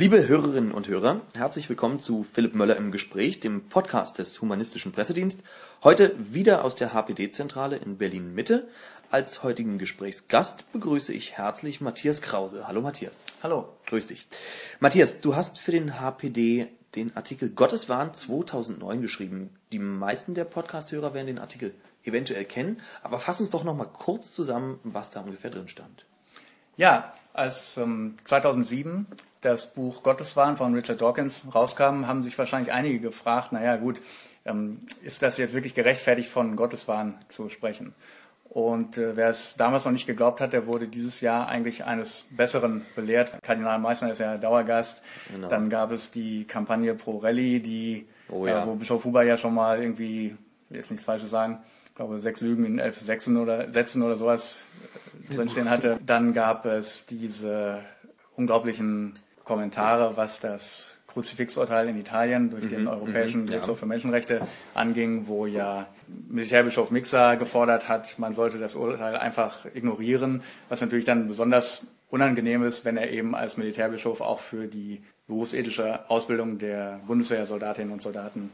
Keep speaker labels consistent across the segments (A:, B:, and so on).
A: Liebe Hörerinnen und Hörer, herzlich willkommen zu Philipp Möller im Gespräch, dem Podcast des Humanistischen Pressedienst. Heute wieder aus der HPD-Zentrale in Berlin-Mitte. Als heutigen Gesprächsgast begrüße ich herzlich Matthias Krause. Hallo Matthias.
B: Hallo.
A: Grüß dich. Matthias, du hast für den HPD den Artikel Gotteswahn 2009 geschrieben. Die meisten der Podcast-Hörer werden den Artikel eventuell kennen, aber fass uns doch noch mal kurz zusammen, was da ungefähr drin stand.
B: Ja, als ähm, 2007 das Buch Gotteswahn von Richard Dawkins rauskam, haben sich wahrscheinlich einige gefragt, naja gut, ähm, ist das jetzt wirklich gerechtfertigt von Gotteswahn zu sprechen? Und äh, wer es damals noch nicht geglaubt hat, der wurde dieses Jahr eigentlich eines Besseren belehrt. Kardinal Meissner ist ja Dauergast. Genau. Dann gab es die Kampagne Pro Rally, die, oh, ja. äh, wo Bischof Huber ja schon mal irgendwie, jetzt nichts Falsches sagen, ich glaube sechs Lügen in elf Sätzen oder Sätzen oder sowas äh, drinstehen hatte. Dann gab es diese unglaublichen Kommentare, was das Kruzifixurteil in Italien durch mhm, den Europäischen mhm, Gerichtshof ja. für Menschenrechte anging, wo ja Militärbischof Mixer gefordert hat, man sollte das Urteil einfach ignorieren, was natürlich dann besonders unangenehm ist, wenn er eben als Militärbischof auch für die berufsethische Ausbildung der Bundeswehrsoldatinnen und Soldaten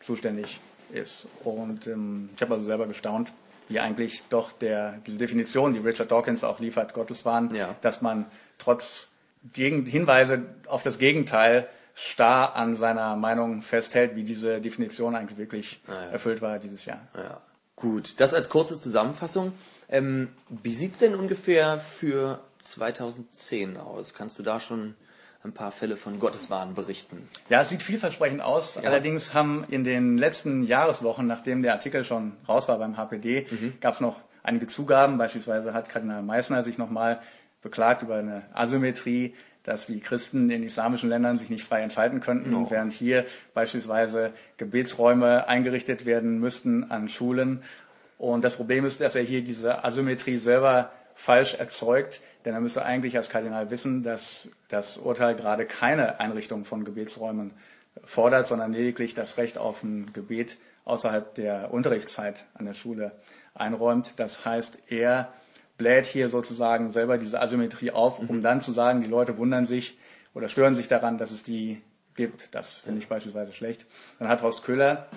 B: zuständig ist. Und ähm, ich habe also selber gestaunt, wie eigentlich doch der, diese Definition, die Richard Dawkins auch liefert, Gotteswahn, ja. dass man trotz Gegen Hinweise auf das Gegenteil starr an seiner Meinung festhält, wie diese Definition eigentlich wirklich ah, ja. erfüllt war dieses Jahr.
A: Ja. Gut, das als kurze Zusammenfassung. Ähm, wie sieht's denn ungefähr für 2010 aus? Kannst du da schon ein paar Fälle von Gotteswahn berichten?
B: Ja, es sieht vielversprechend aus. Ja. Allerdings haben in den letzten Jahreswochen, nachdem der Artikel schon raus war beim HPD, mhm. gab es noch einige Zugaben. Beispielsweise hat Kardinal Meissner sich nochmal beklagt über eine Asymmetrie dass die Christen in islamischen Ländern sich nicht frei entfalten könnten, no. während hier beispielsweise Gebetsräume eingerichtet werden müssten an Schulen. Und das Problem ist, dass er hier diese Asymmetrie selber falsch erzeugt, denn er müsste eigentlich als Kardinal wissen, dass das Urteil gerade keine Einrichtung von Gebetsräumen fordert, sondern lediglich das Recht auf ein Gebet außerhalb der Unterrichtszeit an der Schule einräumt. Das heißt, er bläht hier sozusagen selber diese Asymmetrie auf, um mhm. dann zu sagen, die Leute wundern sich oder stören sich daran, dass es die gibt. Das finde ich beispielsweise schlecht. Dann hat Horst Köhler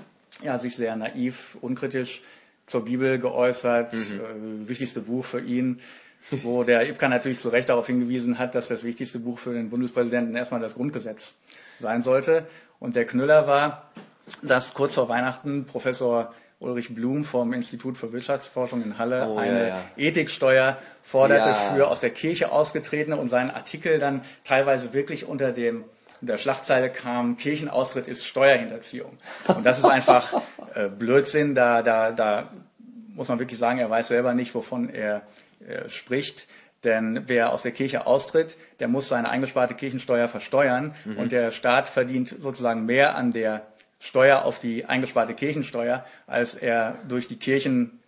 B: ja, sich sehr naiv, unkritisch zur Bibel geäußert, mhm. äh, wichtigste Buch für ihn, wo der Ipka natürlich zu Recht darauf hingewiesen hat, dass das wichtigste Buch für den Bundespräsidenten erstmal das Grundgesetz sein sollte. Und der Knüller war, dass kurz vor Weihnachten Professor Ulrich Blum vom Institut für Wirtschaftsforschung in Halle oh, eine ja, ja. Ethiksteuer forderte ja. für aus der Kirche ausgetretene und seinen Artikel dann teilweise wirklich unter dem der Schlagzeile kam, Kirchenaustritt ist Steuerhinterziehung. Und das ist einfach äh, Blödsinn. Da, da, da muss man wirklich sagen, er weiß selber nicht, wovon er äh, spricht. Denn wer aus der Kirche austritt, der muss seine eingesparte Kirchensteuer versteuern. Mhm. Und der Staat verdient sozusagen mehr an der Steuer auf die eingesparte Kirchensteuer, als er durch die Kirchen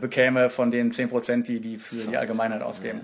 B: bekäme von den 10 Prozent, die die für die Allgemeinheit ausgeben.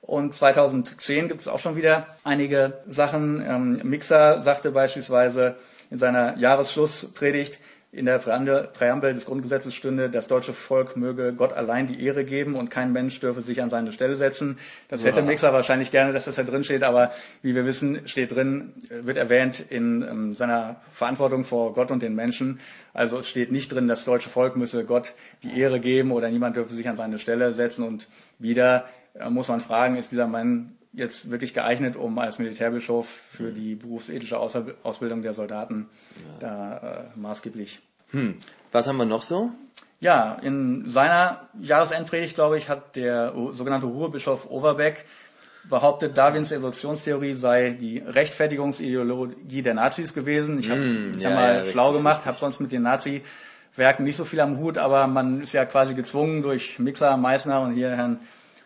B: Und 2010 gibt es auch schon wieder einige Sachen. Ähm, Mixer sagte beispielsweise in seiner Jahresschlusspredigt, in der Präambel des Grundgesetzes stünde, das deutsche Volk möge Gott allein die Ehre geben und kein Mensch dürfe sich an seine Stelle setzen. Das hätte Mixer wahrscheinlich gerne, dass das da drin steht, aber wie wir wissen, steht drin, wird erwähnt in ähm, seiner Verantwortung vor Gott und den Menschen. Also es steht nicht drin, das deutsche Volk müsse Gott die Ehre geben oder niemand dürfe sich an seine Stelle setzen. Und wieder äh, muss man fragen, ist dieser Mann jetzt wirklich geeignet, um als Militärbischof für die berufsethische Ausbildung der Soldaten ja. da äh, maßgeblich.
A: Hm. Was haben wir noch so?
B: Ja, in seiner Jahresendpredigt, glaube ich, hat der sogenannte Ruhrbischof Overbeck behauptet, Darwins Evolutionstheorie sei die Rechtfertigungsideologie der Nazis gewesen. Ich habe mm, ja, mal ja, schlau gemacht, habe sonst mit den Nazi-Werken nicht so viel am Hut, aber man ist ja quasi gezwungen durch Mixer, Meissner und hier Herrn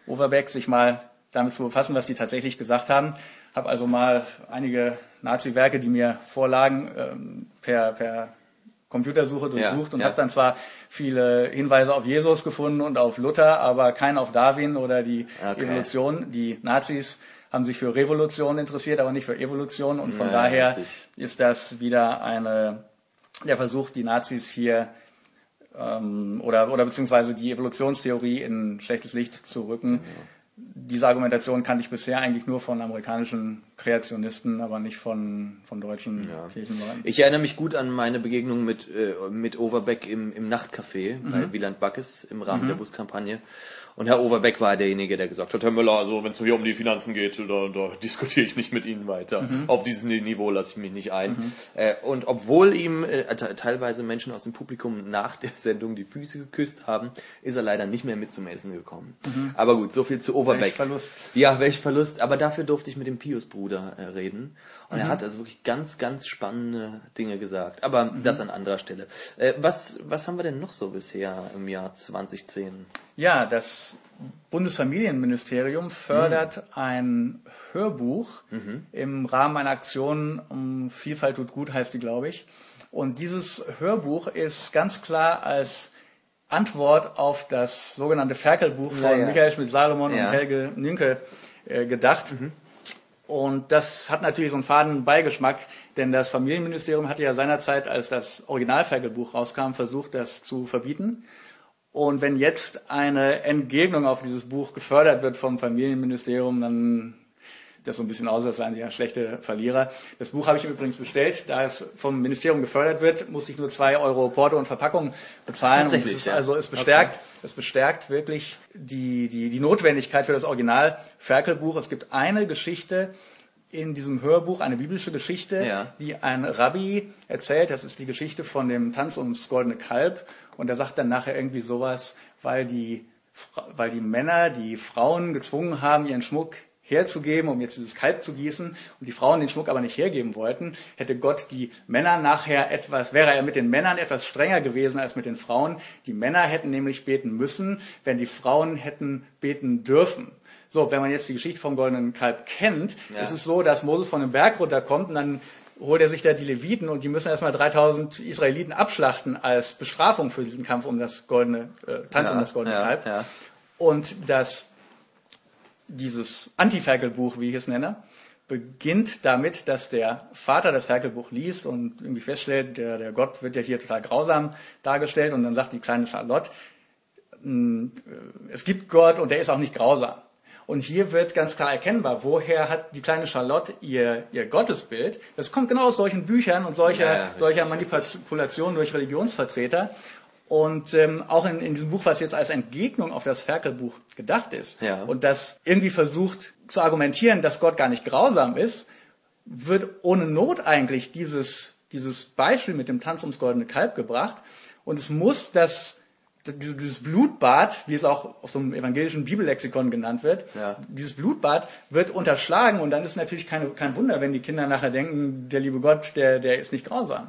B: Overbeck sich mal damit zu befassen, was die tatsächlich gesagt haben. Habe also mal einige Nazi-Werke, die mir vorlagen, ähm, per, per Computersuche durchsucht ja, und ja. habe dann zwar viele Hinweise auf Jesus gefunden und auf Luther, aber keinen auf Darwin oder die okay. Evolution. Die Nazis haben sich für Revolution interessiert, aber nicht für Evolution und von ja, daher richtig. ist das wieder eine der Versuch, die Nazis hier ähm, oder oder beziehungsweise die Evolutionstheorie in schlechtes Licht zu rücken. Genau diese Argumentation kannte ich bisher eigentlich nur von amerikanischen Kreationisten, aber nicht von, von deutschen ja. Kirchenleuten.
A: Ich erinnere mich gut an meine Begegnung mit, äh, mit Overbeck im, im Nachtcafé mhm. bei Wieland Backes im Rahmen mhm. der Buskampagne. Und Herr Overbeck war derjenige, der gesagt hat, Herr Müller, also wenn es hier um die Finanzen geht, da, da diskutiere ich nicht mit Ihnen weiter. Mhm. Auf dieses Niveau lasse ich mich nicht ein. Mhm. Äh, und obwohl ihm äh, teilweise Menschen aus dem Publikum nach der Sendung die Füße geküsst haben, ist er leider nicht mehr mit zum Essen gekommen. Mhm. Aber gut, so viel zu Overbeck. Welch
B: Verlust.
A: Ja, welch Verlust. Aber dafür durfte ich mit dem Pius-Bruder äh, reden. Und er mhm. hat also wirklich ganz, ganz spannende Dinge gesagt. Aber mhm. das an anderer Stelle. Äh, was, was haben wir denn noch so bisher im Jahr 2010?
B: Ja, das Bundesfamilienministerium fördert mhm. ein Hörbuch mhm. im Rahmen einer Aktion um Vielfalt tut gut, heißt die, glaube ich. Und dieses Hörbuch ist ganz klar als Antwort auf das sogenannte Ferkelbuch von ja, ja. Michael Schmidt-Salomon ja. und Helge Nünke äh, gedacht. Mhm. Und das hat natürlich so einen faden Beigeschmack, denn das Familienministerium hatte ja seinerzeit, als das Originalferkelbuch rauskam, versucht, das zu verbieten. Und wenn jetzt eine Entgegnung auf dieses Buch gefördert wird vom Familienministerium, dann das so ein bisschen aus, als seien sie ja schlechte Verlierer. Das Buch habe ich übrigens bestellt. Da es vom Ministerium gefördert wird, musste ich nur zwei Euro Porto und Verpackung bezahlen.
A: Tatsächlich,
B: es ist,
A: ja.
B: also es bestärkt, okay. es bestärkt wirklich die, die, die Notwendigkeit für das Original Ferkelbuch. Es gibt eine Geschichte, in diesem Hörbuch eine biblische Geschichte, ja. die ein Rabbi erzählt. Das ist die Geschichte von dem Tanz ums goldene Kalb. Und er sagt dann nachher irgendwie sowas, weil die, weil die Männer die Frauen gezwungen haben, ihren Schmuck herzugeben, um jetzt dieses Kalb zu gießen, und die Frauen den Schmuck aber nicht hergeben wollten, hätte Gott die Männer nachher etwas, wäre er mit den Männern etwas strenger gewesen als mit den Frauen. Die Männer hätten nämlich beten müssen, wenn die Frauen hätten beten dürfen. So, wenn man jetzt die Geschichte vom goldenen Kalb kennt, ja. ist es so, dass Moses von dem Berg runterkommt und dann holt er sich da die Leviten und die müssen erstmal 3000 Israeliten abschlachten als Bestrafung für diesen Kampf um das goldene, äh, Tanz ja, um das goldene ja, Kalb. Und das, dieses Anti-Ferkelbuch, wie ich es nenne, beginnt damit, dass der Vater das Ferkelbuch liest und irgendwie feststellt, der, der Gott wird ja hier total grausam dargestellt und dann sagt die kleine Charlotte, hm, es gibt Gott und der ist auch nicht grausam. Und hier wird ganz klar erkennbar, woher hat die kleine Charlotte ihr, ihr Gottesbild. Das kommt genau aus solchen Büchern und solcher, ja, ja, solcher Manipulationen durch Religionsvertreter. Und ähm, auch in, in diesem Buch, was jetzt als Entgegnung auf das Ferkelbuch gedacht ist ja. und das irgendwie versucht zu argumentieren, dass Gott gar nicht grausam ist, wird ohne Not eigentlich dieses, dieses Beispiel mit dem Tanz ums goldene Kalb gebracht. Und es muss das dieses Blutbad, wie es auch auf so einem evangelischen Bibellexikon genannt wird, ja. dieses Blutbad wird unterschlagen und dann ist natürlich keine, kein Wunder, wenn die Kinder nachher denken, der liebe Gott, der, der ist nicht grausam.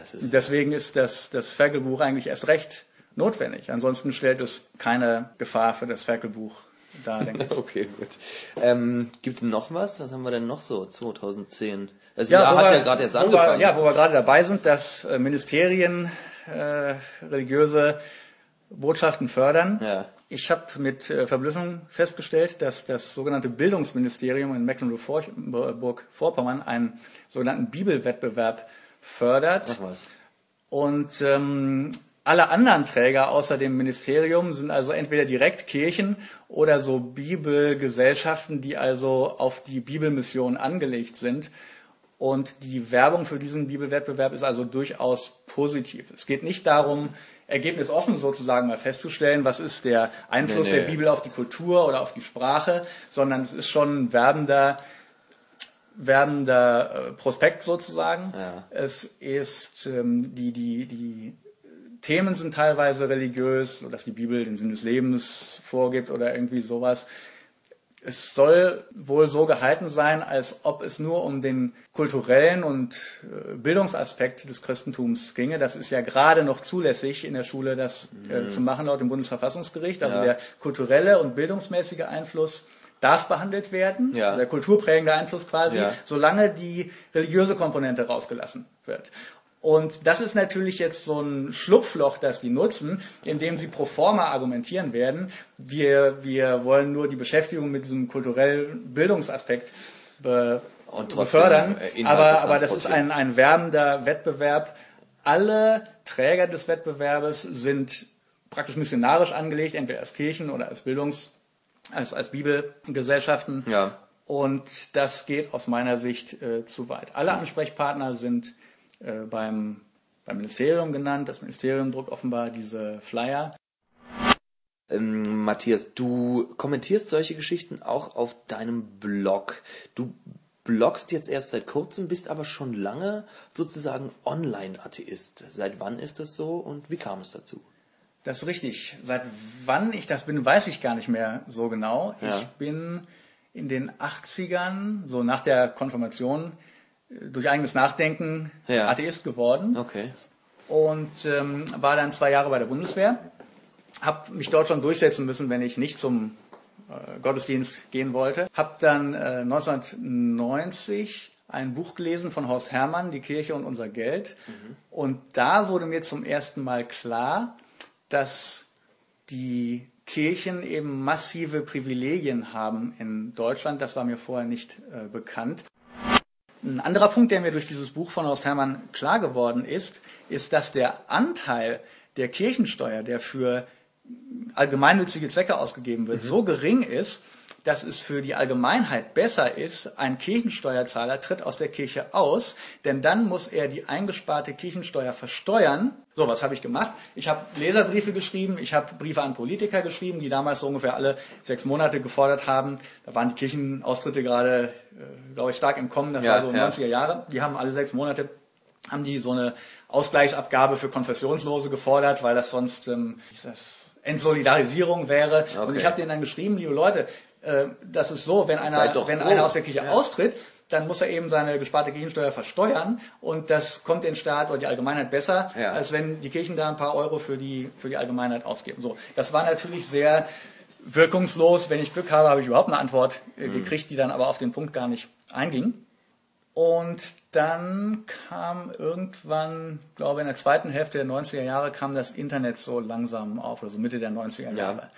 B: Ist Deswegen ist das, das Ferkelbuch eigentlich erst recht notwendig. Ansonsten stellt es keine Gefahr für das Ferkelbuch dar, denke
A: ich. okay, gut. Ähm, Gibt es noch was? Was haben wir denn noch so 2010?
B: Das ja, Jahr hat wir, ja gerade erst angefangen. Wir, ja, wo wir gerade dabei sind, dass äh, Ministerien, äh, religiöse Botschaften fördern. Ja. Ich habe mit äh, Verblüffung festgestellt, dass das sogenannte Bildungsministerium in Mecklenburg-Vorpommern einen sogenannten Bibelwettbewerb fördert. Ach was. Und ähm, alle anderen Träger außer dem Ministerium sind also entweder direkt Kirchen oder so Bibelgesellschaften, die also auf die Bibelmission angelegt sind. Und die Werbung für diesen Bibelwettbewerb ist also durchaus positiv. Es geht nicht darum, ergebnisoffen sozusagen mal festzustellen, was ist der Einfluss nee, nee. der Bibel auf die Kultur oder auf die Sprache, sondern es ist schon ein werbender, werbender äh, Prospekt sozusagen. Ja. Es ist ähm, die, die, die Themen sind teilweise religiös, dass die Bibel den Sinn des Lebens vorgibt oder irgendwie sowas. Es soll wohl so gehalten sein, als ob es nur um den kulturellen und äh, Bildungsaspekt des Christentums ginge. Das ist ja gerade noch zulässig in der Schule, das äh, mhm. zu machen laut dem Bundesverfassungsgericht. Also ja. der kulturelle und bildungsmäßige Einfluss darf behandelt werden, ja. der kulturprägende Einfluss quasi, ja. solange die religiöse Komponente rausgelassen wird. Und das ist natürlich jetzt so ein Schlupfloch, das die nutzen, indem sie pro forma argumentieren werden. Wir, wir wollen nur die Beschäftigung mit diesem kulturellen Bildungsaspekt be befördern. Äh, aber, aber das ist ein, ein werbender Wettbewerb. Alle Träger des Wettbewerbes sind praktisch missionarisch angelegt, entweder als Kirchen oder als Bildungs als, als Bibelgesellschaften.
A: Ja.
B: Und das geht aus meiner Sicht äh, zu weit. Alle Ansprechpartner sind äh, beim, beim Ministerium genannt. Das Ministerium druckt offenbar diese Flyer.
A: Ähm, Matthias, du kommentierst solche Geschichten auch auf deinem Blog. Du bloggst jetzt erst seit kurzem, bist aber schon lange sozusagen Online-Atheist. Seit wann ist das so und wie kam es dazu?
B: Das ist richtig. Seit wann ich das bin, weiß ich gar nicht mehr so genau.
A: Ja.
B: Ich bin in den 80ern, so nach der Konfirmation, äh, durch eigenes Nachdenken
A: Ja.
B: Atheist geworden
A: Okay.
B: und ähm, war dann zwei Jahre bei der Bundeswehr. Hab mich dort schon durchsetzen müssen, wenn ich nicht zum äh, Gottesdienst gehen wollte. Hab dann äh, 1990 ein Buch gelesen von Horst Herrmann, Die Kirche und unser Geld. Und da wurde mir zum ersten Mal klar, dass die Kirchen eben massive Privilegien haben in Deutschland. Das war mir vorher nicht äh, bekannt. Ein anderer Punkt, der mir durch dieses Buch von Horst Herrmann klar geworden ist, ist, dass der Anteil der Kirchensteuer, der für allgemeinnützige Zwecke ausgegeben wird, so gering ist, dass es für die Allgemeinheit besser ist, ein Kirchensteuerzahler tritt aus der Kirche aus, denn dann muss er die eingesparte Kirchensteuer versteuern. So, was habe ich gemacht? Ich habe Leserbriefe geschrieben, ich habe Briefe an Politiker geschrieben, die damals so ungefähr alle sechs Monate gefordert haben. Da waren die Kirchenaustritte gerade, äh, glaube ich, stark im Kommen, das
A: Ja,
B: war so
A: ja.
B: 90er Jahre. Die haben alle sechs Monate haben die so eine Ausgleichsabgabe für Konfessionslose gefordert, weil das sonst ähm, das Entsolidarisierung wäre. Und
A: Okay.
B: ich habe denen dann geschrieben, liebe Leute, äh, das ist so, wenn einer, wenn
A: froh.
B: einer aus der Kirche
A: Ja.
B: austritt, dann muss er eben seine gesparte Kirchensteuer versteuern und das kommt den Staat oder die Allgemeinheit besser,
A: Ja.
B: als wenn die Kirchen da ein paar Euro für die, für die Allgemeinheit ausgeben. So, das war natürlich sehr wirkungslos. Wenn ich Glück habe, habe ich überhaupt eine Antwort äh, gekriegt, die dann aber auf den Punkt gar nicht einging. Und dann kam irgendwann, glaube in der zweiten Hälfte der 90er Jahre, kam das Internet so langsam auf, also Mitte der 90er Jahre.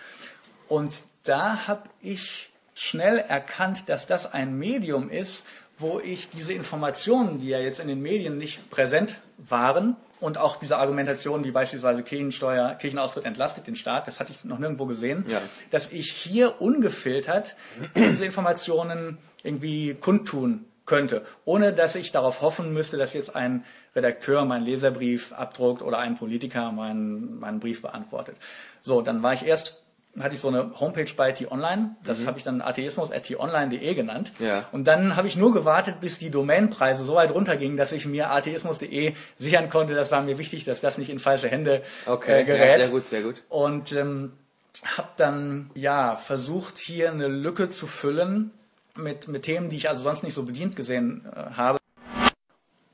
B: Und da habe ich schnell erkannt, dass das ein Medium ist, wo ich diese Informationen, die ja jetzt in den Medien nicht präsent waren, und auch diese Argumentation, wie beispielsweise Kirchensteuer, Kirchenaustritt entlastet den Staat, das hatte ich noch nirgendwo gesehen,
A: Ja.
B: dass ich hier ungefiltert diese Informationen irgendwie kundtun könnte, ohne dass ich darauf hoffen müsste, dass jetzt ein Redakteur meinen Leserbrief abdruckt oder ein Politiker meinen, meinen Brief beantwortet. So, dann war ich erst, hatte ich so eine Homepage bei T-Online, das habe ich dann atheismus.tonline.de genannt.
A: Ja.
B: Und dann habe ich nur gewartet, bis die Domainpreise so weit runtergingen, dass ich mir atheismus.de sichern konnte. Das war mir wichtig, dass das nicht in falsche Hände
A: Okay,
B: äh, gerät.
A: ja, sehr gut, sehr gut.
B: Und ähm, habe dann ja versucht, hier eine Lücke zu füllen mit, mit Themen, die ich also sonst nicht so bedient gesehen äh, habe.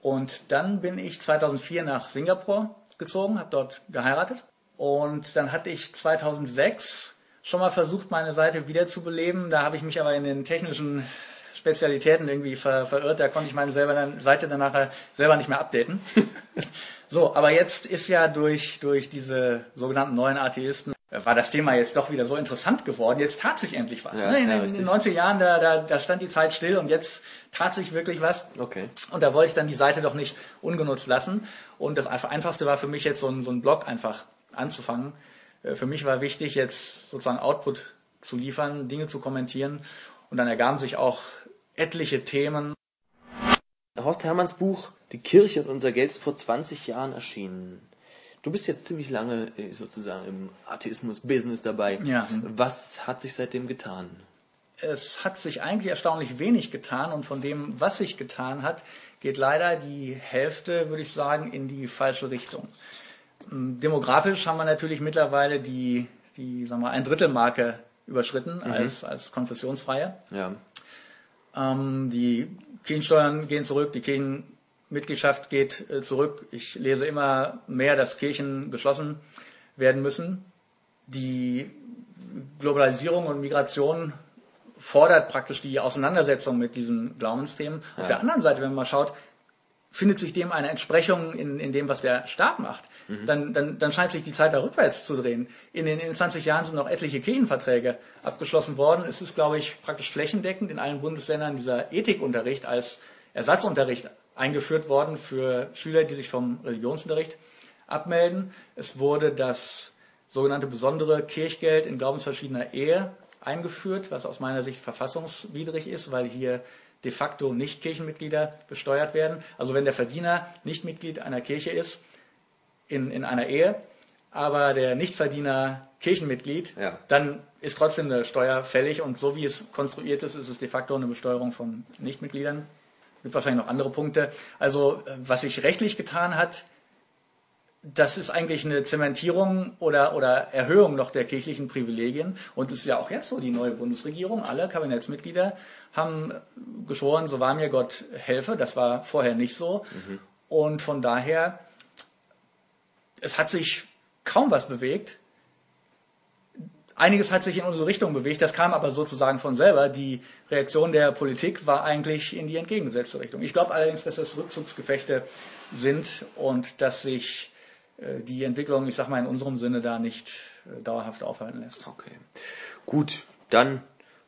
B: Und dann bin ich 2004 nach Singapur gezogen, habe dort geheiratet. Und dann hatte ich 2006 schon mal versucht, meine Seite wiederzubeleben. Da habe ich mich aber in den technischen Spezialitäten irgendwie ver verirrt. Da konnte ich meine selber, Seite dann nachher selber nicht mehr updaten. so, aber jetzt ist ja durch, durch diese sogenannten neuen Atheisten äh, war das Thema jetzt doch wieder so interessant geworden. Jetzt tat sich endlich was.
A: Ja,
B: ne? In,
A: ja,
B: den- in den 90er Jahren, da, da, da stand die Zeit still und jetzt tat sich wirklich was.
A: Okay.
B: Und da wollte ich dann die Seite doch nicht ungenutzt lassen. Und das einfach- Einfachste war für mich jetzt so ein, so ein Blog einfach anzufangen. Äh, Für mich war wichtig, jetzt sozusagen Output zu liefern, Dinge zu kommentieren. Und dann ergaben sich auch etliche Themen.
A: Horst Hermanns Buch Die Kirche und unser Geld ist vor 20 Jahren erschienen. Du bist jetzt ziemlich lange äh, sozusagen im Atheismus-Business dabei.
B: Ja.
A: Was hat sich seitdem getan?
B: Es hat sich eigentlich erstaunlich wenig getan und von dem, was sich getan hat, geht leider die Hälfte, würde ich sagen, in die falsche Richtung. Demografisch haben wir natürlich mittlerweile die, die sagen wir, ein Drittelmarke überschritten als, als konfessionsfreie.
A: Ja.
B: Ähm, die Kirchensteuern gehen zurück, die Kirchenmitgliedschaft geht äh, zurück. Ich lese immer mehr, dass Kirchen geschlossen werden müssen. Die Globalisierung und Migration fordert praktisch die Auseinandersetzung mit diesen Glaubensthemen. Auf der anderen Seite, wenn man mal schaut, findet sich dem eine Entsprechung in, in dem, was der Staat macht, dann, dann, dann scheint sich die Zeit da rückwärts zu drehen. In den, in den 20 Jahren sind noch etliche Kirchenverträge abgeschlossen worden. Es ist, glaube ich, praktisch flächendeckend in allen Bundesländern dieser Ethikunterricht als Ersatzunterricht eingeführt worden für Schüler, die sich vom Religionsunterricht abmelden. Es wurde das sogenannte besondere Kirchgeld in glaubensverschiedener Ehe eingeführt, was aus meiner Sicht verfassungswidrig ist, weil hier de facto nicht Kirchenmitglieder besteuert werden. Also wenn der Verdiener nicht Mitglied einer Kirche ist, in, in einer Ehe, aber der Nichtverdiener Kirchenmitglied, ja. dann ist trotzdem eine Steuer fällig und so wie es konstruiert ist, ist es de facto eine Besteuerung von Nichtmitgliedern. Es gibt wahrscheinlich noch andere Punkte. Also äh, was sich rechtlich getan hat, das ist eigentlich eine Zementierung oder, oder Erhöhung noch der kirchlichen Privilegien. Und es ist ja auch jetzt so, die neue Bundesregierung, alle Kabinettsmitglieder haben geschworen, so war mir Gott helfe. Das war vorher nicht so. Mhm. Und von daher, es hat sich kaum was bewegt. Einiges hat sich in unsere Richtung bewegt, das kam aber sozusagen von selber. Die Reaktion der Politik war eigentlich in die entgegengesetzte Richtung. Ich glaube allerdings, dass das Rückzugsgefechte sind und dass sich die Entwicklung, ich sag mal, in unserem Sinne da nicht äh, dauerhaft aufhalten lässt.
A: Okay. Gut, dann,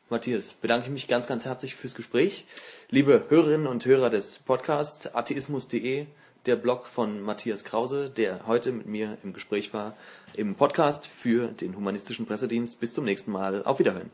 A: Matthias, bedanke ich mich ganz, ganz herzlich fürs Gespräch. Liebe Hörerinnen und Hörer des Podcasts atheismus.de, der Blog von Matthias Krause, der heute mit mir im Gespräch war, im Podcast für den humanistischen Pressedienst. Bis zum nächsten Mal. Auf Wiederhören.